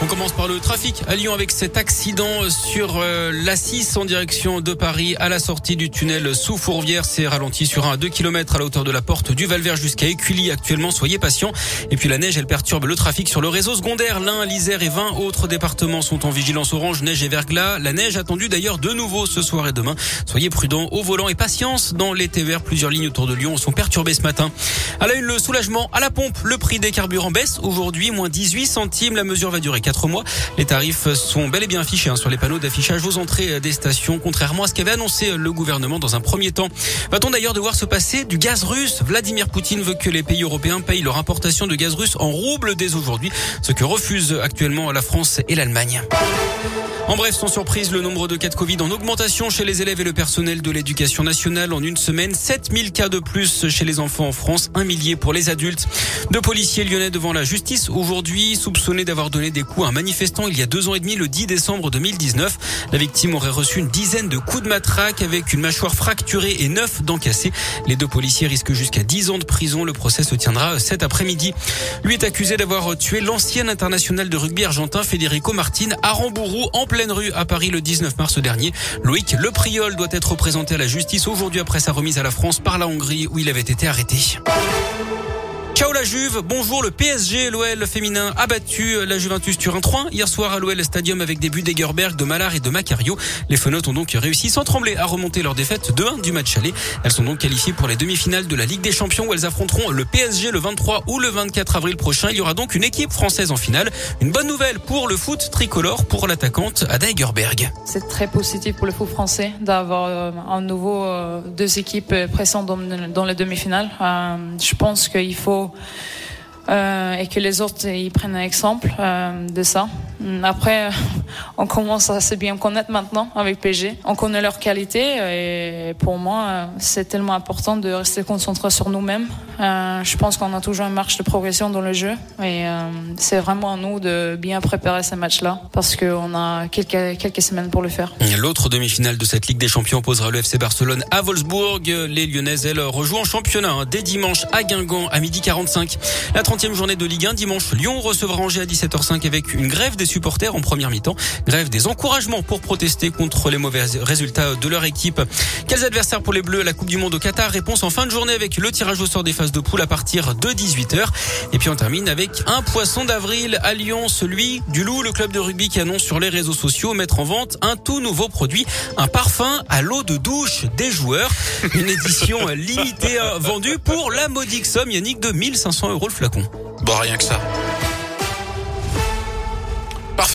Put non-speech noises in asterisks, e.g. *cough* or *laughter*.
On commence par le trafic à Lyon avec cet accident sur euh, l'A6 en direction de Paris à la sortie du tunnel sous Fourvière. C'est ralenti sur un 2 km à la hauteur de la porte du Valvert jusqu'à Écully actuellement. Soyez patients. Et puis la neige, elle perturbe le trafic sur le réseau secondaire. L'Ain, l'Isère et 20 autres départements sont en vigilance orange, neige et verglas. La neige attendue d'ailleurs de nouveau ce soir et demain. Soyez prudents au volant et patience dans les TVR. Plusieurs lignes autour de Lyon sont perturbées ce matin. À la une, le soulagement à la pompe. Le prix des carburants baisse aujourd'hui, moins 18 centimes. La mesure va durer Les tarifs sont bel et bien affichés hein, sur les panneaux d'affichage aux entrées des stations, contrairement à ce qu'avait annoncé le gouvernement dans un premier temps. Va-t-on d'ailleurs devoir se passer du gaz russe Vladimir Poutine veut que les pays européens payent leur importation de gaz russe en roubles dès aujourd'hui, ce que refusent actuellement la France et l'Allemagne. En bref, sans surprise, le nombre de cas de Covid en augmentation chez les élèves et le personnel de l'éducation nationale en une semaine. 7000 cas de plus chez les enfants en France, un millier pour les adultes. Deux policiers lyonnais devant la justice aujourd'hui, soupçonnés d'avoir donné des coups à un manifestant il y a deux ans et demi, le 10 décembre 2019. La victime aurait reçu une dizaine de coups de matraque avec une mâchoire fracturée et neuf dents cassées. Les deux policiers risquent jusqu'à 10 ans de prison. Le procès se tiendra cet après-midi. Lui est accusé d'avoir tué l'ancien international de rugby argentin Federico Martin à Rambourou en plein pleine rue à Paris le 19 mars dernier. Loïc Lepriol doit être présenté à la justice aujourd'hui après sa remise à la France par la Hongrie où il avait été arrêté. Ciao la Juve, bonjour le PSG, l'OL féminin a battu la Juventus Turin 3 hier soir à l'OL Stadium avec des buts d'Egerberg, de Malard et de Macario. Les Fenotes ont donc réussi sans trembler à remonter leur défaite 2-1 du match aller. Elles sont donc qualifiées pour les demi-finales de la Ligue des Champions où elles affronteront le PSG le 23 ou le 24 avril prochain. Il y aura donc une équipe française en finale. Une bonne nouvelle pour le foot tricolore pour l'attaquante Ada Egerberg. C'est très positif pour le foot français d'avoir euh, un nouveau euh, deux équipes présentes dans, les demi-finales. Euh, je pense qu'il faut euh, et que les autres ils prennent un exemple euh, de ça. Après, *laughs* on commence à assez bien connaître maintenant avec PG. On connaît leur qualité et pour moi, c'est tellement important de rester concentré sur nous-mêmes. Euh, je pense qu'on a toujours une marche de progression dans le jeu et euh, c'est vraiment à nous de bien préparer ces matchs-là parce qu'on a quelques, quelques semaines pour le faire. L'autre demi-finale de cette Ligue des Champions posera le FC Barcelone à Wolfsburg. Les Lyonnaises, elles, rejouent en championnat hein, dès dimanche à Guingamp à midi 45. La 30e journée de Ligue 1 dimanche, Lyon recevra Angers à 17h05 avec une grève des supporters en première mi-temps. Grève des encouragements pour protester contre les mauvais résultats de leur équipe. Quels adversaires pour les Bleus à la Coupe du Monde au Qatar? Réponse en fin de journée avec le tirage au sort des phases de poule à partir de 18h. Et puis on termine avec un poisson d'avril à Lyon, celui du Loup, le club de rugby qui annonce sur les réseaux sociaux mettre en vente un tout nouveau produit, un parfum à l'eau de douche des joueurs. Une édition *laughs* limitée vendue pour la modique somme, Yannick, de 1500 euros le flacon. Bon, rien que ça.